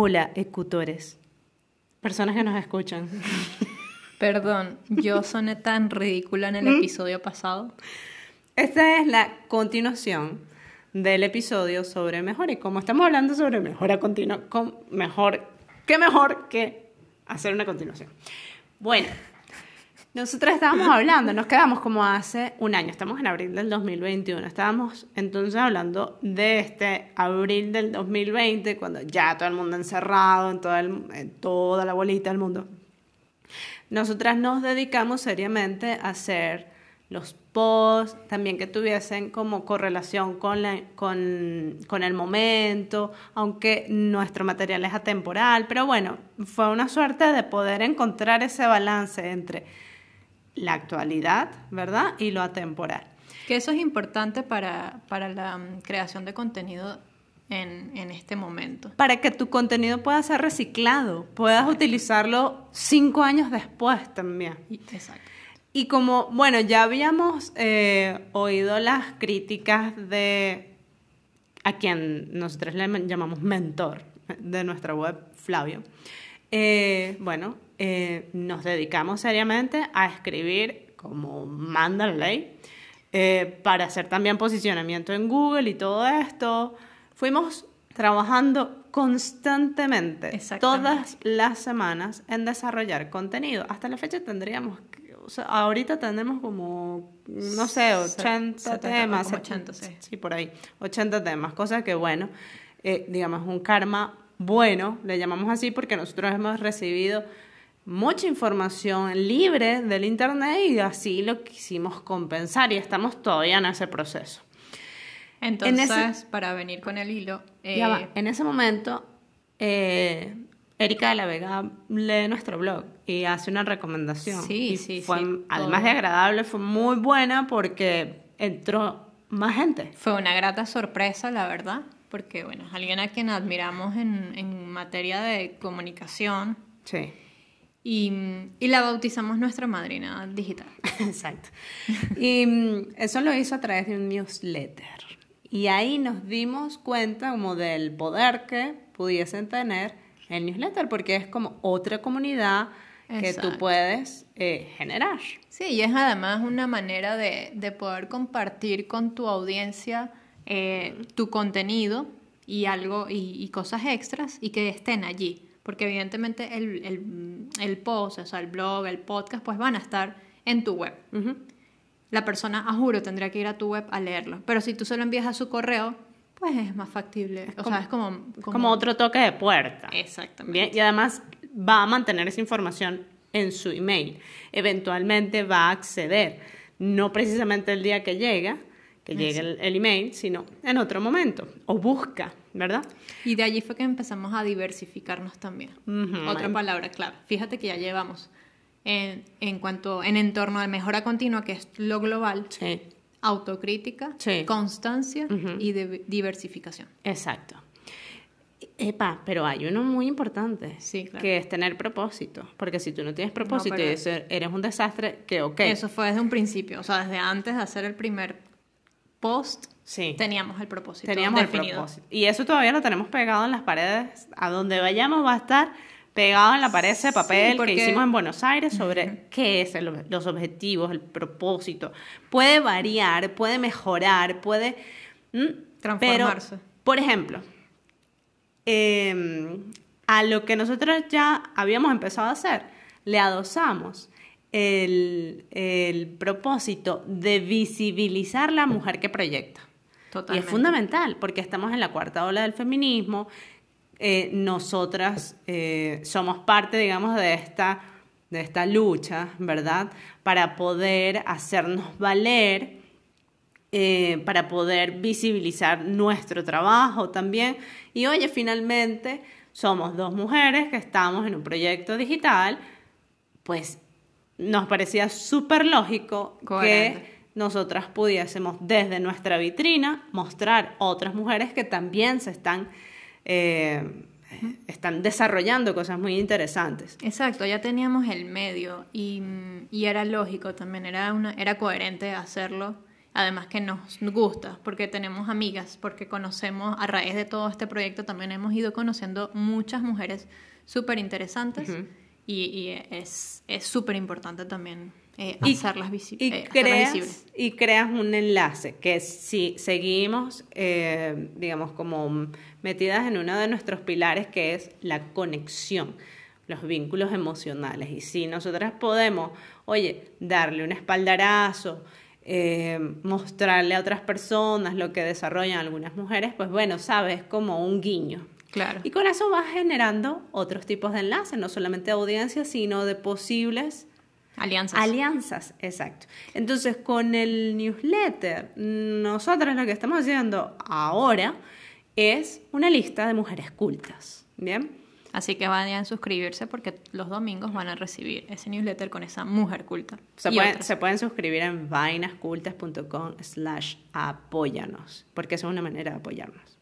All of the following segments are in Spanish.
Hola, ecutores. Personas que nos escuchan. Perdón, yo soné tan ridícula en el episodio pasado. Esta es la continuación del episodio sobre mejor. Y como estamos hablando sobre mejora continua, con mejor, ¿qué mejor que hacer una continuación? Bueno, nosotros estábamos hablando, nos quedamos como hace un año, estamos en abril del 2021, estábamos entonces hablando de este abril del 2020, cuando ya todo el mundo encerrado en, todo el, en toda la bolita del mundo. Nosotras nos dedicamos seriamente a hacer los posts, también que tuviesen como correlación con, la, con, con, el momento, aunque nuestro material es atemporal, pero bueno, fue una suerte de poder encontrar ese balance entre la actualidad, ¿verdad? Y lo atemporal. Que eso es importante para, para la um, creación de contenido en, en, este momento. Para que tu contenido pueda ser reciclado, puedas Exacto. utilizarlo cinco años después también. Exacto. Y como, bueno, ya habíamos eh, oído las críticas de a quien nosotros le llamamos mentor de nuestra web, Flavio. Eh, bueno, eh, nos dedicamos seriamente a escribir como manda la ley, eh, para hacer también posicionamiento en Google y todo esto. Fuimos trabajando constantemente, todas las semanas, en desarrollar contenido. Hasta la fecha tendríamos, o sea, ahorita tenemos como, no sé, 80 70, temas. 80, sí. sí, por ahí, 80 temas, cosa que, bueno, eh, digamos, un karma bueno, le llamamos así porque nosotros hemos recibido mucha información libre del Internet y así lo quisimos compensar y estamos todavía en ese proceso. Entonces, en ese, para venir con el hilo... Eh, ya va, en ese momento, eh, Erika de la Vega lee nuestro blog y hace una recomendación. Sí, sí, fue, sí. Además de agradable, fue muy buena porque entró más gente. Fue una grata sorpresa, la verdad, porque, bueno, es alguien a quien admiramos en, en materia de comunicación. Sí. Y, y, la bautizamos nuestra madrina digital. Exacto. Y eso lo hizo a través de un newsletter. Y ahí nos dimos cuenta como del poder que pudiesen tener el newsletter, porque es como otra comunidad que Exacto. tú puedes eh, generar. Sí, y es además una manera de, de poder compartir con tu audiencia eh, tu contenido y algo y, y cosas extras y que estén allí porque evidentemente el, el, el, post, o sea, el blog, el podcast, pues van a estar en tu web. Uh -huh. La persona, a juro, tendría que ir a tu web a leerlo. Pero si tú se lo envías a su correo, pues es más factible. Es o como, sea, es como, como, como... otro toque de puerta. Exactamente. Bien, y además va a mantener esa información en su email. Eventualmente va a acceder, no precisamente el día que llega, que llegue el, el, email, sino en otro momento, o busca, ¿verdad? Y de allí fue que empezamos a diversificarnos también. Uh -huh. Otra palabra clave. Fíjate que ya llevamos en, en cuanto, en entorno de mejora continua, que es lo global, sí. autocrítica, sí. constancia uh -huh. y de, diversificación. Exacto. Epa, pero hay uno muy importante, sí, claro. que es tener propósito, porque si tú no tienes propósito no, y eres un desastre, que ok. Eso fue desde un principio, o sea, desde antes de hacer el primer post, sí. teníamos el propósito teníamos definido. El propósito. Y eso todavía lo tenemos pegado en las paredes, a donde vayamos va a estar pegado en la pared ese papel sí, porque... que hicimos en Buenos Aires sobre uh -huh. qué es el, los objetivos, el propósito. Puede variar, puede mejorar, puede... Transformarse. Pero, por ejemplo, eh, a lo que nosotros ya habíamos empezado a hacer, le adosamos el, el, propósito de visibilizar la mujer que proyecta. Totalmente. Y es fundamental, porque estamos en la cuarta ola del feminismo, eh, nosotras eh, somos parte, digamos, de esta, de esta lucha, ¿verdad? Para poder hacernos valer, eh, para poder visibilizar nuestro trabajo también. Y oye, finalmente somos dos mujeres que estamos en un proyecto digital, pues nos parecía súper lógico Coherente. que nosotras pudiésemos desde nuestra vitrina mostrar otras mujeres que también se están, eh, están desarrollando cosas muy interesantes. Exacto, ya teníamos el medio y, y era lógico también, era, una, era coherente hacerlo. además que nos gusta, porque tenemos amigas, porque conocemos, a raíz de todo este proyecto también hemos ido conociendo muchas mujeres súper interesantes y, y es súper importante también eh, hacerlas y eh, creas, y creas un enlace que si seguimos, eh, digamos, como metidas en uno de nuestros pilares que es la conexión, los vínculos emocionales. Y si nosotras podemos, oye, darle un espaldarazo, mostrarle a otras personas lo que desarrollan algunas mujeres, pues bueno, sabes, como un guiño. Claro. Y con eso vas generando otros tipos de enlaces, no solamente de audiencia, sino de posibles Alianzas. Alianzas, exacto. Entonces, con el newsletter, nosotros lo que estamos haciendo ahora es una lista de mujeres cultas. ¿Bien? Así que vayan a suscribirse porque los domingos van a recibir ese newsletter con esa mujer culta. Se, pueden, se pueden suscribir en vainascultas.com slash apóyanos, porque eso es una manera de apoyarnos.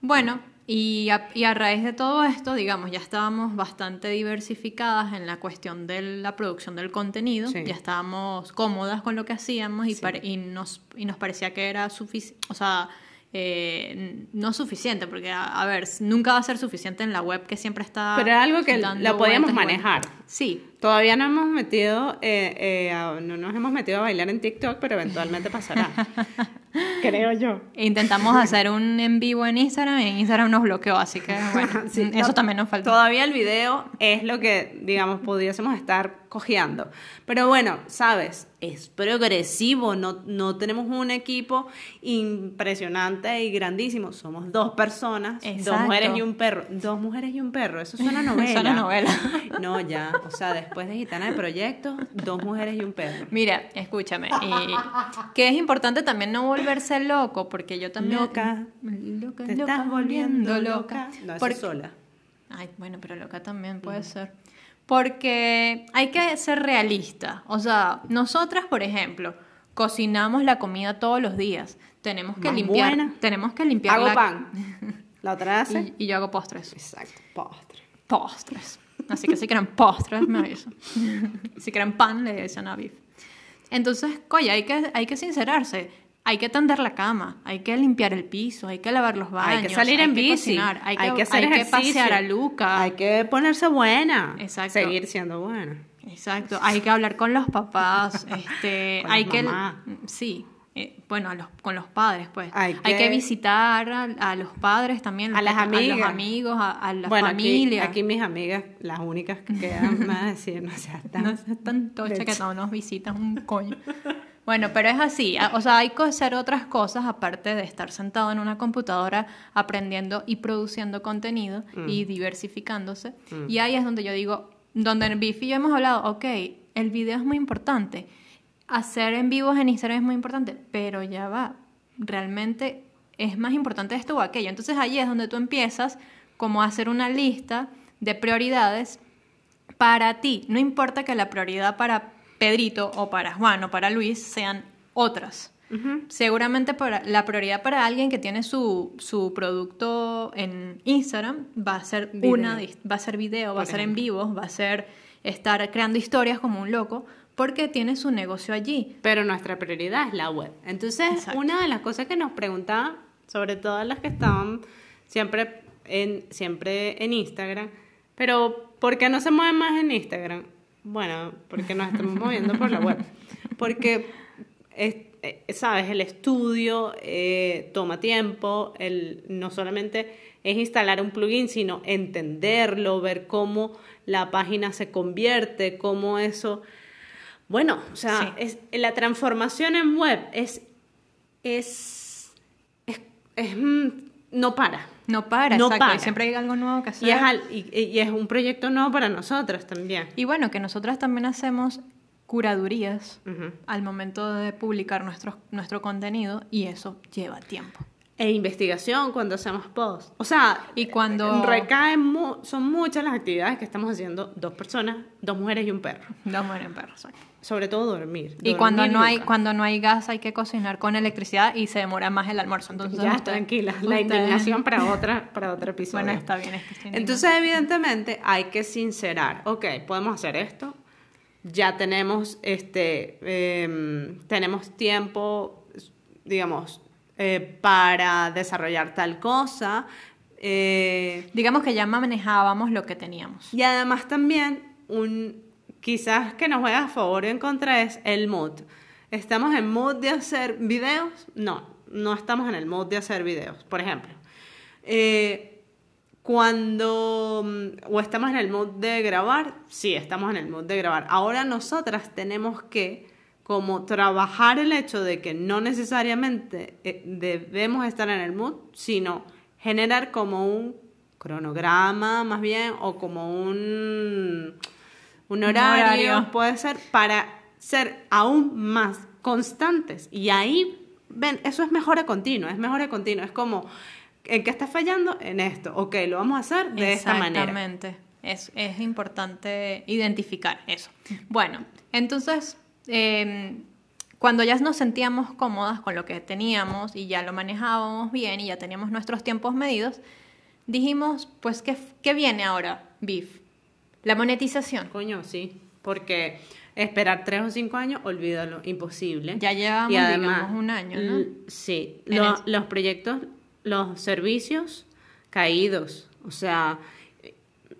Bueno, y a, y a raíz de todo esto, digamos, ya estábamos bastante diversificadas en la cuestión de la producción del contenido, Sí. ya estábamos cómodas con lo que hacíamos y, Sí. pare- y, nos, y nos parecía que era suficiente, o sea, eh, no suficiente, porque a, a ver, nunca va a ser suficiente en la web que siempre está... Pero era algo que lo podíamos manejar. Sí, Todavía no hemos metido, eh, eh, a- no nos hemos metido a bailar en TikTok, pero eventualmente pasará. Creo yo. Intentamos hacer un en vivo en Instagram y en Instagram nos bloqueó, así que bueno, Sí, eso no, también nos faltó. Todavía el video es lo que, digamos, pudiésemos estar cojeando. Pero bueno, sabes, es progresivo, no, no tenemos un equipo impresionante y grandísimo. Somos dos personas, dos mujeres y un perro. Dos mujeres y un perro, eso suena novela. Suena novela. No, ya, o sea, después de Gitana de Proyectos, dos mujeres y un perro. Mira, escúchame, y que es importante también no volverse loco, porque yo también... Loca, loca, Te loca, estás volviendo loca. No, eso Porque- sola. Ay, bueno, pero loca también puede ser. Porque hay que ser realista. O sea, nosotras, por ejemplo, cocinamos la comida todos los días. Tenemos que Más limpiar. buena. Tenemos que limpiar Hago la- pan. La otra hace. Y, y yo hago postres. Exacto, postre. Postres. Así que si quieren postres, me avisan. si quieren pan, le dicen a Biff. Entonces, coño, hay que, hay que sincerarse. Hay que tender la cama, hay que limpiar el piso, hay que lavar los baños, Hay que salir en bici, cocinar, hay que, hacer hay que pasear a Luca. hay que ponerse buena, Exacto. seguir siendo buena. Exacto, hay que hablar con los papás, este, Con hay que sí, eh, bueno, a los, con los padres, pues. Hay Hay, que- visitar a, a los padres también, A las a amigas. los amigos, a, a la bueno, familia. Aquí, aquí mis amigas, las únicas que quedan, a decir, no seas tan... No seas tan tocha que no nos visitas un coño. Bueno, pero es así. a- O sea, hay que hacer otras cosas aparte de estar sentado en una computadora aprendiendo y produciendo contenido Mm. y diversificándose. Y ahí es donde yo digo, donde en Bifi y yo hemos hablado, ok, el video es muy importante. Hacer en vivos en Instagram es muy importante, pero ya va. Realmente es más importante esto o aquello. Entonces ahí es donde tú empiezas como a hacer una lista de prioridades para ti. No importa que la prioridad para Pedrito o para Juan o para Luis sean otras. Seguramente para, la prioridad para alguien que tiene su, su producto en Instagram va a ser Video. una va a ser video, va a ser en vivo, va a ser estar creando historias como un loco porque tiene su negocio allí. Pero nuestra prioridad es la web. Entonces, Exacto. una de las cosas que nos preguntaban, sobre todo las que estaban siempre en, siempre en Instagram, pero ¿por qué no se mueven más en Instagram? Bueno, porque nos estamos moviendo por la web. Porque, es- eh, ¿sabes? El estudio eh, toma tiempo, el, no solamente es instalar un plugin, sino entenderlo, ver cómo la página se convierte, cómo eso... Bueno, o sea, Sí. es, la transformación en web es, es, es, es, mm, no para. No para, No exacto. para. Y siempre hay algo nuevo que hacer. Y es, al- y, y es un proyecto nuevo para nosotros también. Y bueno, que nosotras también hacemos curadurías al momento de publicar nuestro, nuestro contenido y eso lleva tiempo. E investigación cuando hacemos post. O sea, Y cuando- recaen, mu- son muchas las actividades que estamos haciendo dos personas, dos mujeres y un perro. Dos mueren perros. exacto. Sobre todo dormir. Y cuando no, hay, cuando no hay gas hay que cocinar con electricidad y se demora más el almuerzo. Entonces, ya, usted- tranquila, la indignación para, otra, para otro episodio. Bueno, está bien. Entonces, evidentemente, hay que sincerar. Ok, podemos hacer esto. Ya tenemos, este, em, tenemos tiempo digamos, eh, para desarrollar tal cosa. eh, Digamos que ya manejábamos lo que teníamos. y además también, un, quizás que nos juega a favor o en contra es el mood. ¿Estamos en mood de hacer videos? No, no estamos en el mood de hacer videos. Por ejemplo, eh, cuando mm, o estamos en el mood de grabar, sí, estamos en el mood de grabar. Ahora nosotras tenemos que como trabajar el hecho de que no necesariamente eh, debemos estar en el mood, sino generar como un cronograma más bien o como un, un horario, horario. puede ser para ser aún más constantes y ahí ven eso es mejora continua es mejora continua es como en qué estás fallando en esto ok lo vamos a hacer de esta manera Exactamente. Es, es importante identificar eso. Bueno, entonces, eh, cuando ya nos sentíamos cómodas con lo que teníamos y ya lo manejábamos bien y ya teníamos nuestros tiempos medidos, dijimos, pues, ¿qué, qué viene ahora, BIF? La monetización. coño sí porque esperar tres o cinco años olvídalo imposible Ya llevamos, Y además, digamos, un año, ¿no? sí lo- los proyectos los servicios caídos o sea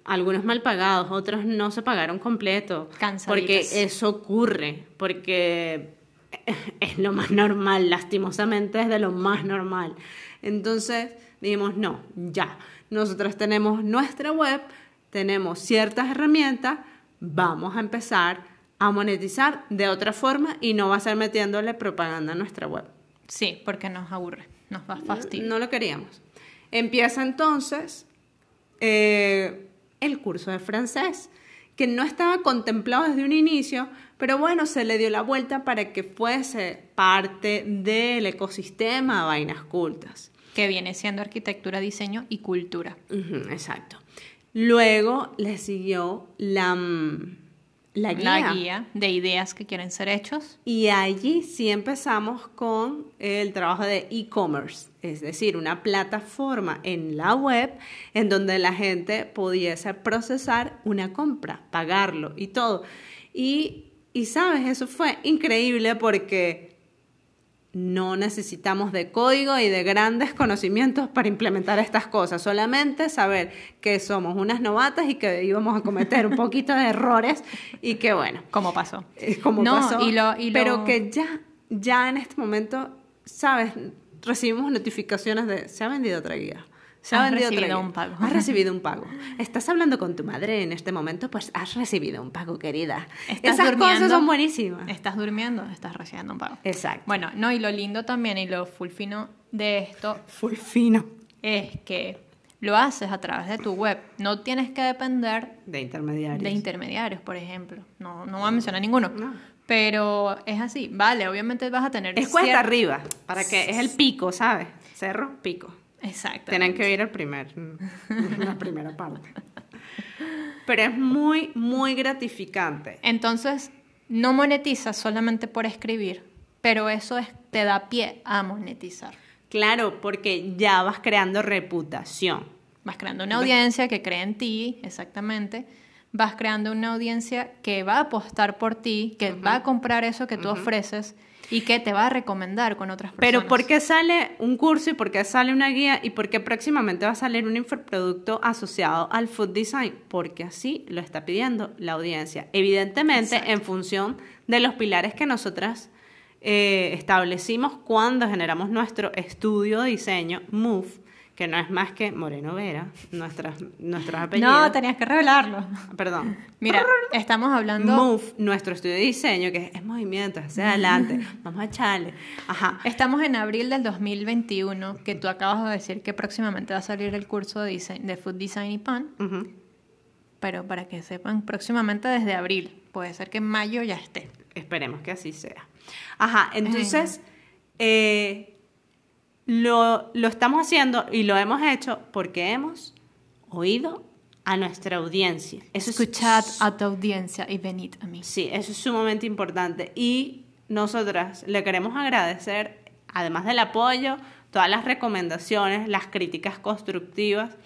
algunos mal pagados, otros no se pagaron completo. Cansaditas. Porque eso ocurre, porque es lo más normal, lastimosamente es de lo más normal. Entonces dijimos, no, ya, nosotros tenemos nuestra web, tenemos ciertas herramientas, vamos a empezar a monetizar de otra forma y no va a ser metiéndole propaganda a nuestra web. Sí, porque nos aburre, nos da fastidio. No lo queríamos. Empieza entonces eh, el curso de francés, que no estaba contemplado desde un inicio, pero bueno, se le dio la vuelta para que fuese parte del ecosistema Vainas Cultas. Que viene siendo arquitectura, diseño y cultura. Exacto. Luego le siguió la, mm, la guía. La guía de ideas que quieren ser hechos. Y allí sí empezamos con el trabajo de e-commerce, es decir, una plataforma en la web en donde la gente pudiese procesar una compra, pagarlo y todo. Y, y sabes, eso fue increíble porque no necesitamos de código y de grandes conocimientos para implementar estas cosas, solamente saber que somos unas novatas y que íbamos a cometer un poquito de errores y que bueno, ¿Cómo pasó? como No, pasó, y lo- y lo- pero que ya, ya en este momento, sabes, recibimos notificaciones de se ha vendido otra guía. Se ha Has vendido recibido un pago. Has recibido un pago. Estás hablando con tu madre en este momento, pues has recibido un pago, querida. ¿Estás Esas cosas son buenísimas. Estás durmiendo, estás recibiendo un pago. Exacto. Bueno, no, y lo lindo también y lo full fino de esto Full fino. es que lo haces a través de tu web. No tienes que depender De intermediarios. de intermediarios, por ejemplo. No, no voy a mencionar ninguno. No. Pero es así, vale, obviamente vas a tener... es cuesta arriba, para que es el pico, ¿sabes? Cerro, pico. Exacto. Tienen que ir al primer, la primera parte. Pero es muy, muy gratificante. Entonces, no monetizas solamente por escribir, pero eso es, te da pie a monetizar. Claro, porque ya vas creando reputación. Vas creando una audiencia que cree en ti, exactamente. Vas creando una audiencia que va a apostar por ti, que va a comprar eso que tú ofreces y que te va a recomendar con otras personas. Pero ¿por qué sale un curso y por qué sale una guía y por qué próximamente va a salir un infoproducto asociado al food design? Porque así lo está pidiendo la audiencia. Evidentemente, Exacto. en función de los pilares que nosotras eh, establecimos cuando generamos nuestro estudio de diseño, MOVE, que no es más que Moreno Vera, nuestras, nuestros apellidos. No, tenías que revelarlo. Perdón. Mira, estamos hablando... Move, nuestro estudio de diseño, que es movimiento, hacia adelante, vamos a echarle. Ajá. Estamos en abril del 2021, que tú acabas de decir que próximamente va a salir el curso de, dise- de Food Design y Pan, pero para que sepan, próximamente desde abril, puede ser que en mayo ya esté. Esperemos que así sea. Ajá, entonces eh, lo, lo estamos haciendo y lo hemos hecho porque hemos oído a nuestra audiencia. Eso es- Escuchad a tu audiencia y venid a mí. Sí, eso es sumamente importante. Y nosotras le queremos agradecer, además del apoyo, todas las recomendaciones, las críticas constructivas.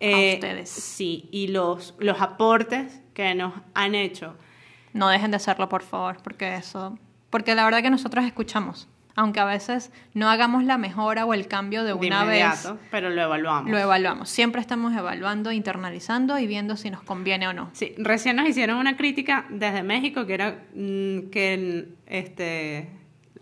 eh, ustedes. Sí, y los, los aportes que nos han hecho. No dejen de hacerlo, por favor, porque eso... Porque la verdad que nosotros escuchamos aunque a veces no hagamos la mejora o el cambio de De una vez, pero lo evaluamos. lo evaluamos. Siempre estamos evaluando, internalizando y viendo si nos conviene o no. Sí, recién nos hicieron una crítica desde México que era mm, que este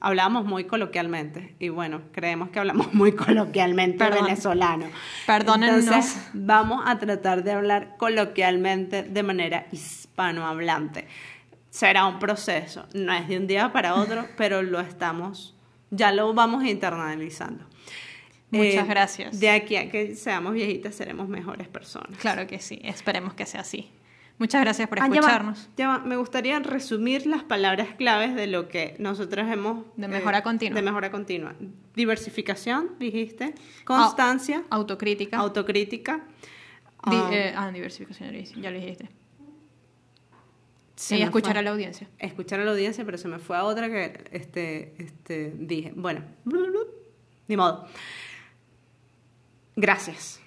hablábamos muy coloquialmente y bueno, creemos que hablamos muy coloquialmente Perdón. venezolano. Perdónennos. Entonces, vamos a tratar de hablar coloquialmente de manera hispanohablante. Será un proceso, no es de un día para otro, pero lo estamos ya lo vamos internalizando. Muchas Eh, gracias. De aquí a que seamos viejitas seremos mejores personas. Claro que sí, esperemos que sea así. Muchas gracias por Ah, ya va, escucharnos. ya va. Me gustaría resumir las palabras claves de lo que nosotros hemos... eh, De mejora continua. De mejora continua. Diversificación, dijiste. Constancia. Autocrítica. Autocrítica. Di- ah, eh, ah, diversificación, ya lo dijiste. Se y escuchar fue. a la audiencia. Escuchar a la audiencia, pero se me fue a otra que este, este, dije. Bueno, ni modo. Gracias.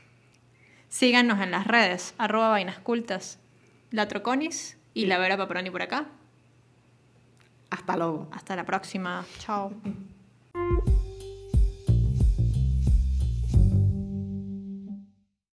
Síganos en las redes, arroba vainas cultas, la Troconis y la Vera Paperoni por acá. Hasta luego. Hasta la próxima. Chao.